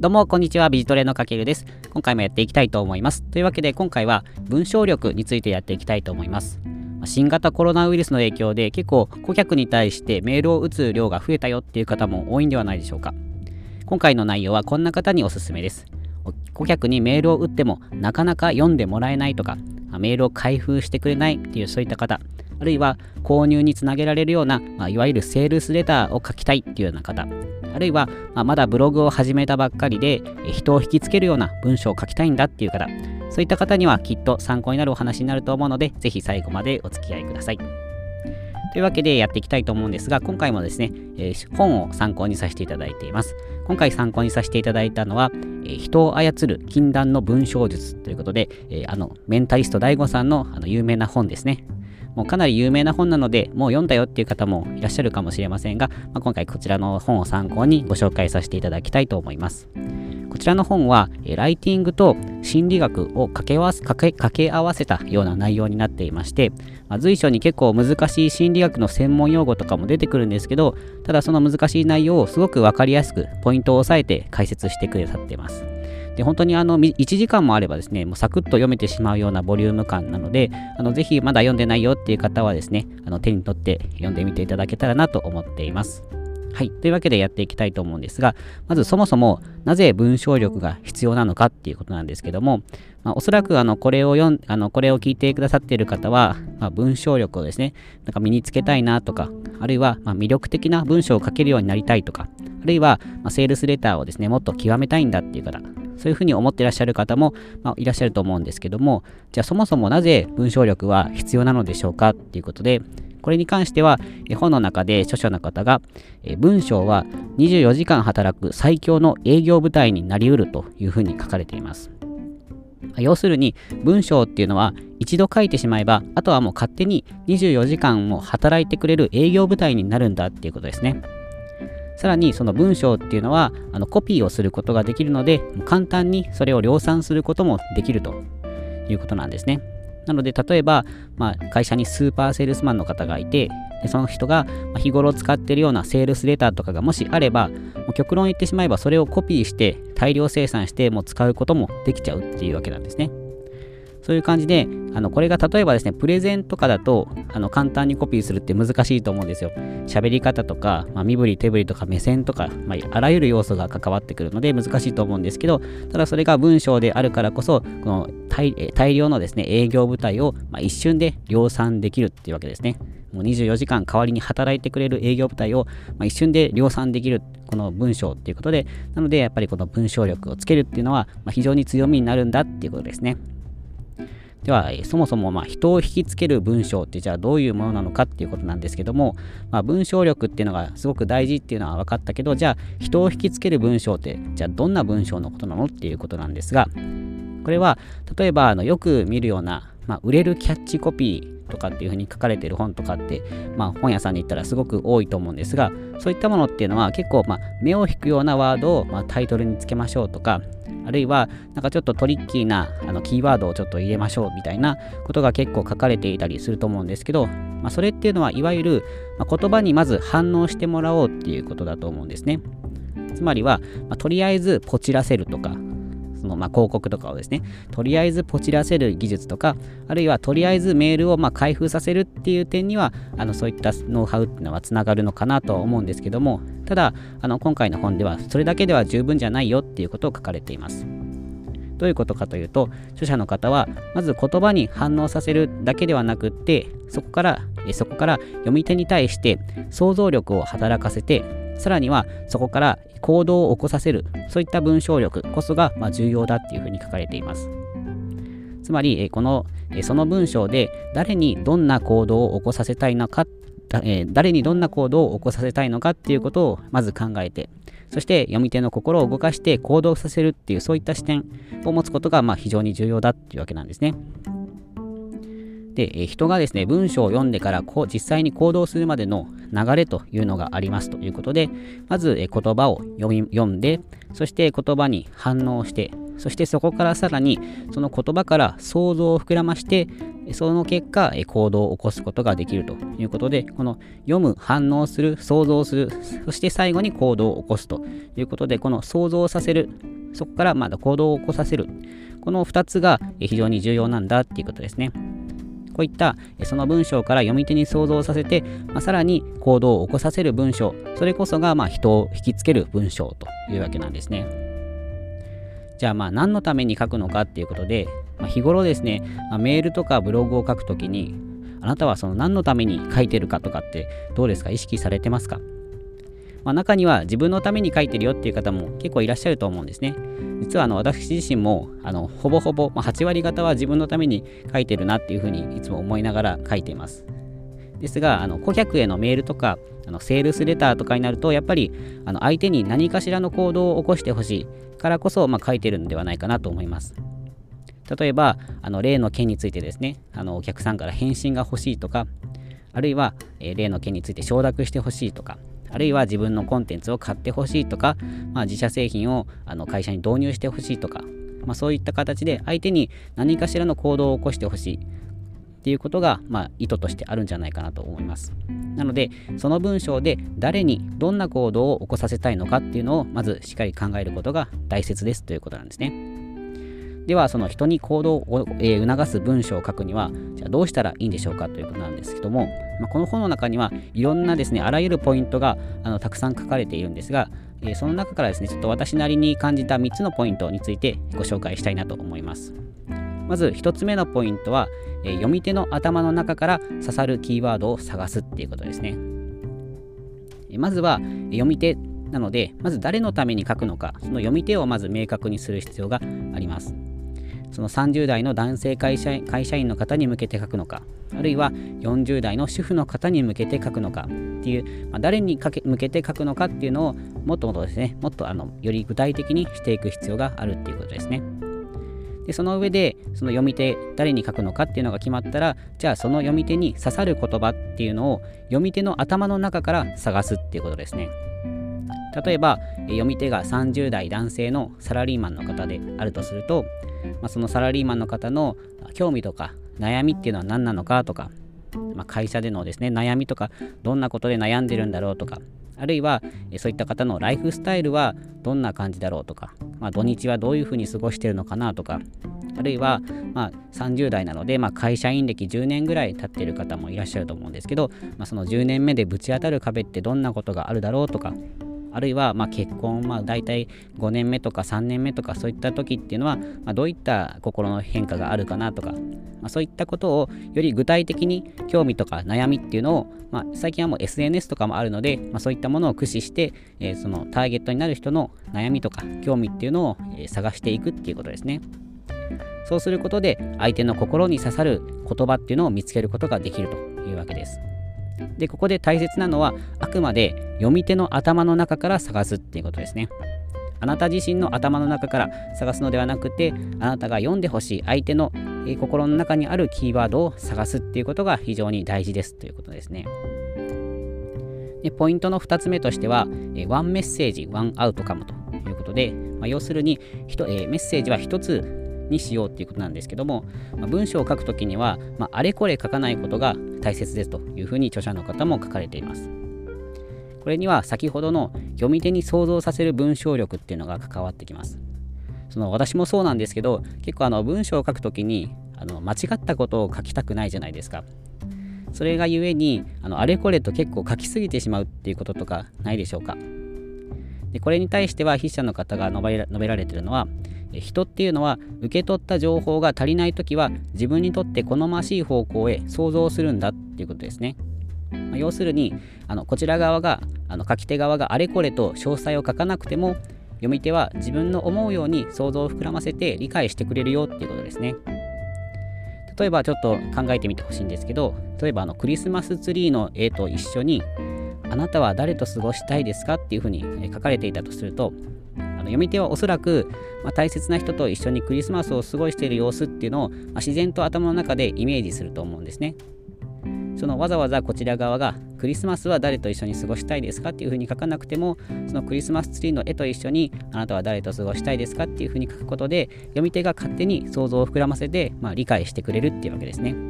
どうも、こんにちは。ビジトレのかけるです。今回もやっていきたいと思います。というわけで、今回は文章力についてやっていきたいと思います。新型コロナウイルスの影響で結構顧客に対してメールを打つ量が増えたよっていう方も多いんではないでしょうか。今回の内容はこんな方におすすめです。顧客にメールを打ってもなかなか読んでもらえないとか、メールを開封してくれないっていうそういった方、あるいは購入につなげられるような、まあ、いわゆるセールスレターを書きたいっていうような方、あるいは、まあ、まだブログを始めたばっかりで人を引きつけるような文章を書きたいんだっていう方、そういった方にはきっと参考になるお話になると思うので、ぜひ最後までお付き合いください。というわけでやっていきたいと思うんですが、今回もですね、えー、本を参考にさせていただいています。今回参考にさせていただいたのは、えー、人を操る禁断の文章術ということで、えー、あの、メンタリスト DAIGO さんのあの有名な本ですね。もうかなり有名な本なので、もう読んだよっていう方もいらっしゃるかもしれませんが、まあ、今回こちらの本を参考にご紹介させていただきたいと思います。こちらの本は、ライティングと心理学を掛け合わせたような内容になっていまして、まあ、随所に結構難しい心理学の専門用語とかも出てくるんですけど、ただその難しい内容をすごくわかりやすくポイントを押さえて解説してくださっています。で本当にあの1時間もあればですね、もうサクッと読めてしまうようなボリューム感なので、あのぜひまだ読んでないよっていう方はですね、あの手に取って読んでみていただけたらなと思っています。はい。というわけでやっていきたいと思うんですが、まずそもそもなぜ文章力が必要なのかっていうことなんですけども、まあ、おそらくあのこれを読んあのこれを聞いてくださっている方は、まあ、文章力をですね、なんか身につけたいなとか、あるいはま魅力的な文章を書けるようになりたいとか、あるいはまセールスレターをですね、もっと極めたいんだっていう方、そういうふうに思ってらっしゃる方も、まあ、いらっしゃると思うんですけども、じゃあそもそもなぜ文章力は必要なのでしょうかっていうことで、これに関しては、本の中で著者の方が、文章は24時間働く最強の営業部隊になりうるというふうに書かれています。要するに文章っていうのは一度書いてしまえばあとはもう勝手に24時間も働いてくれる営業部隊になるんだっていうことですね。さらにその文章っていうのはあのコピーをすることができるので簡単にそれを量産することもできるということなんですね。なので例えば、まあ、会社にスーパーセールスマンの方がいてでその人が日頃使ってるようなセールスレターとかがもしあればもう極論言ってしまえばそれをコピーして大量生産してもう使うこともできちゃうっていうわけなんですね。そういう感じで、あのこれが例えばですね、プレゼンとかだとあの簡単にコピーするって難しいと思うんですよ。喋り方とか、まあ、身振り手振りとか目線とか、まあ、あらゆる要素が関わってくるので難しいと思うんですけど、ただそれが文章であるからこそ、この大量のですね、営業部隊を、ま、一瞬で量産できるっていうわけですね。もう24時間代わりに働いてくれる営業部隊を、ま、一瞬で量産できるこの文章っていうことで、なのでやっぱりこの文章力をつけるっていうのは、ま、非常に強みになるんだっていうことですね。では、そもそもま人を引きつける文章ってじゃあどういうものなのかっていうことなんですけども、まあ、文章力っていうのがすごく大事っていうのは分かったけど、じゃあ人を引きつける文章ってじゃあどんな文章のことなのっていうことなんですが、これは例えばあのよく見るような、まあ、売れるキャッチコピーとかっていうふうに書かれてる本とかって、まあ、本屋さんに行ったらすごく多いと思うんですがそういったものっていうのは結構、ま、目を引くようなワードを、ま、タイトルにつけましょうとかあるいはなんかちょっとトリッキーなあのキーワードをちょっと入れましょうみたいなことが結構書かれていたりすると思うんですけど、まあ、それっていうのはいわゆる、言葉にまず反応してもらおうっていうことだと思うんですね。つまりは、まあ、とりあえずポチらせるとか、そのまあ広告とかをですね、とりあえずポチらせる技術とか、あるいはとりあえずメールをまあ開封させるっていう点には、あのそういったノウハウっていうのはつながるのかなと思うんですけども、ただ、あの今回の本ではそれだけでは十分じゃないよっていうことを書かれています。どういうことかというと、著者の方は、まず言葉に反応させるだけではなくって、そこから、そこから読み手に対して想像力を働かせて、さらにはそこから行動を起こさせる、そういった文章力こそがま重要だっていうふうに書かれています。つまり、この、その文章で誰にどんな行動を起こさせたいのか、誰にどんな行動を起こさせたいのかっていうことをまず考えて、そして読み手の心を動かして行動させるっていうそういった視点を持つことがまあ非常に重要だっていうわけなんですね。で、人がですね、文章を読んでからこう実際に行動するまでの流れというのがありますということで、まず言葉を読み読んで、そして言葉に反応して、そしてそこからさらにその言葉から想像を膨らまして、その結果、行動を起こすことができるということで、この読む、反応する、想像する、そして最後に行動を起こすということで、この想像させる、そこからまだ行動を起こさせる、この2つが非常に重要なんだっていうことですね。こういったその文章から読み手に想像させて、まあ、さらに行動を起こさせる文章、それこそがまあ人を引きつける文章というわけなんですね。じゃあまあ何のために書くのかっていうことで、まあ、日頃ですね、まあ、メールとかブログを書くときに、あなたはその何のために書いてるかとかってどうですか？意識されてますか？まあ、中には自分のために書いてるよっていう方も結構いらっしゃると思うんですね。実はあの私自身もあのほぼほぼ、まあ、8割方は自分のために書いてるなっていうふうにいつも思いながら書いています。ですが、あの顧客へのメールとかあのセールスレターとかになると、やっぱりあの相手に何かしらの行動を起こしてほしいからこそ、まあ、書いてるんではないかなと思います。例えば、あの例の件についてですね、あのお客さんから返信が欲しいとか、あるいは、えー、例の件について承諾してほしいとか、あるいは自分のコンテンツを買ってほしいとか、まあ、自社製品をあの会社に導入してほしいとか、まあ、そういった形で相手に何かしらの行動を起こしてほしいっていうことが、まあ、意図としてあるんじゃないかなと思います。なので、その文章で誰にどんな行動を起こさせたいのかっていうのをまずしっかり考えることが大切ですということなんですね。では、その人に行動を、えー、促す文章を書くには、じゃあどうしたらいいんでしょうかということなんですけども、まあ、この本の中にはいろんなですね、あらゆるポイントがあのたくさん書かれているんですが、えー、その中からですね、ちょっと私なりに感じた3つのポイントについてご紹介したいなと思います。まず1つ目のポイントは、えー、読み手の頭の中から刺さるキーワードを探すっていうことですね。えまずは読み手なので、まず誰のために書くのか、その読み手をまず明確にする必要があります。その30代の男性会社会社員の方に向けて書くのか、あるいは40代の主婦の方に向けて書くのかっていう、まあ、誰にかけ向けて書くのかっていうのをもっともっとですね、もっとあのより具体的にしていく必要があるっていうことですね。でその上でその読み手誰に書くのかっていうのが決まったらじゃあその読み手に刺さる言葉っていうのを読み手の頭の中から探すっていうことですね例えば読み手が30代男性のサラリーマンの方であるとすると、まあ、そのサラリーマンの方の興味とか悩みっていうのは何なのかとか、まあ、会社でのですね悩みとかどんなことで悩んでるんだろうとかあるいはそういった方のライフスタイルはどんな感じだろうとか、まあ、土日はどういうふうに過ごしてるのかなとかあるいは、まあ、30代なので、まあ、会社員歴10年ぐらい経っている方もいらっしゃると思うんですけど、まあ、その10年目でぶち当たる壁ってどんなことがあるだろうとかあるいはま結婚、まあ、大体5年目とか3年目とかそういった時っていうのは、ま、どういった心の変化があるかなとか、まあ、そういったことをより具体的に興味とか悩みっていうのを、ま最近はもう SNS とかもあるので、まそういったものを駆使して、えー、そのターゲットになる人の悩みとか興味っていうのを、え探していくっていうことですね。そうすることで相手の心に刺さる言葉っていうのを見つけることができるというわけです。で、ここで大切なのは、あくまで読み手の頭の中から探すっていうことですね。あなた自身の頭の中から探すのではなくて、あなたが読んでほしい相手の心の中にあるキーワードを探すっていうことが非常に大事ですということですね。でポイントの2つ目としては、ワンメッセージ、ワンアウトカムということで、まあ、要するに、えー、メッセージは1つにしようっていうことなんですけども、まあ、文章を書くときには、まあ、あれこれ書かないことが大切ですというふうに著者の方も書かれています。これには先ほどの読み手に想像させる文章力っていうのが関わってきます。その私もそうなんですけど、結構あの文章を書くときにあの間違ったことを書きたくないじゃないですか。それがゆえにあのあれこれと結構書きすぎてしまうっていうこととかないでしょうか。でこれに対しては筆者の方が述べられているのは人っていうのは受け取った情報が足りない時は自分にとって好ましい方向へ想像するんだっていうことですね。まあ、要するにあのこちら側があの書き手側があれこれと詳細を書かなくても読み手は自分の思うように想像を膨らませて理解してくれるよっていうことですね。例えばちょっと考えてみてほしいんですけど例えばあのクリスマスツリーの絵と一緒にあなたは誰と過ごしたいですかっていうふうに書かれていたとするとあの読み手はおそらく、まあ、大切な人と一緒にクリスマスを過ごしている様子っていうのを、まあ、自然と頭の中でイメージすると思うんですね。そのわざわざこちら側がクリスマスは誰と一緒に過ごしたいですかっていうふうに書かなくてもそのクリスマスツリーの絵と一緒にあなたは誰と過ごしたいですかっていうふうに書くことで読み手が勝手に想像を膨らませて、まあ、理解してくれるっていうわけですね。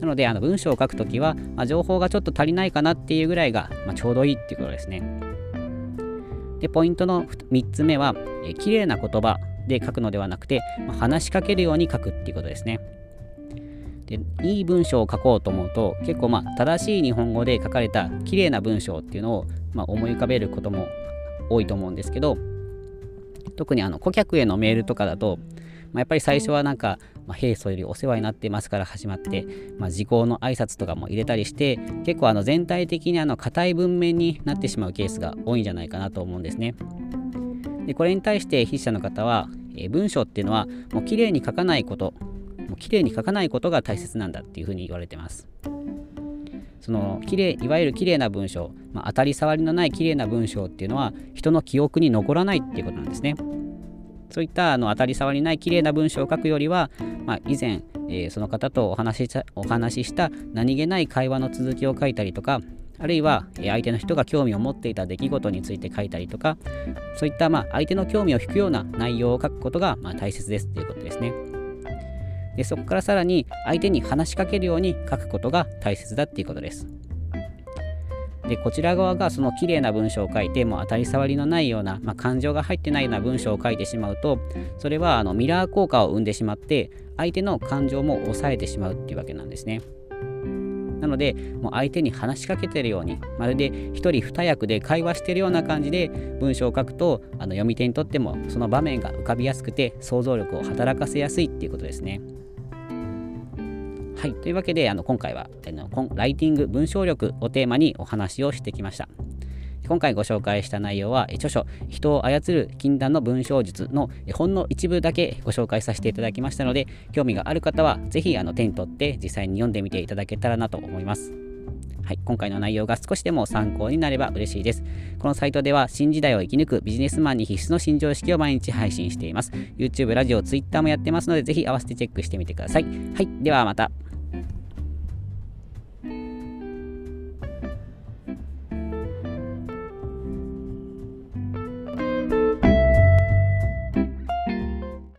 なので、あの文章を書くときは、まあ、情報がちょっと足りないかなっていうぐらいが、まあ、ちょうどいいっていうことですね。で、ポイントの3つ目は、え綺麗な言葉で書くのではなくて、まあ、話しかけるように書くっていうことですね。でいい文章を書こうと思うと結構まあ正しい日本語で書かれた綺麗な文章っていうのをまあ思い浮かべることも多いと思うんですけど特にあの顧客へのメールとかだと、まあ、やっぱり最初はなんか、まあ、平素よりお世話になってますから始まって、まあ、時効の挨拶とかも入れたりして結構あの全体的にあの硬い文面になってしまうケースが多いんじゃないかなと思うんですね。でこれに対して筆者の方は、えー、文章っていうのはもう綺麗に書かないこともう綺麗に書かないことが大切なんだっていうふうに言われてます。その綺麗いわゆる綺麗な文章、まあ、当たり障りのない綺麗な文章っていうのは人の記憶に残らないっていうことなんですね。そういったあの当たり障りない綺麗な文章を書くよりは、まあ、以前、えー、その方とお話しお話しした何気ない会話の続きを書いたりとかあるいは相手の人が興味を持っていた出来事について書いたりとかそういったまあ相手の興味を引くような内容を書くことがまあ大切ですということですね。でそこからさらに相手に話しかけるように書くことが大切だっていうことです。でこちら側がその綺麗な文章を書いてもう当たり障りのないような、まあ、感情が入ってないような文章を書いてしまうとそれはあのミラー効果を生んでしまって相手の感情も抑えてしまうっていうわけなんですね。なので、もう相手に話しかけてるように、まるで一人二役で会話してるような感じで文章を書くと、あの読み手にとってもその場面が浮かびやすくて想像力を働かせやすいっていうことですね。はい。というわけで、あの今回はあのライティング文章力をテーマにお話をしてきました。今回ご紹介した内容は著書「人を操る禁断の文章術」のほんの一部だけご紹介させていただきましたので興味がある方は是非手に取って実際に読んでみていただけたらなと思います。はい、今回の内容が少しでも参考になれば嬉しいです。このサイトでは新時代を生き抜くビジネスマンに必須の新常識を毎日配信しています。YouTube、ラジオ、Twitter もやってますので、ぜひ合わせてチェックしてみてください。はい、ではまた。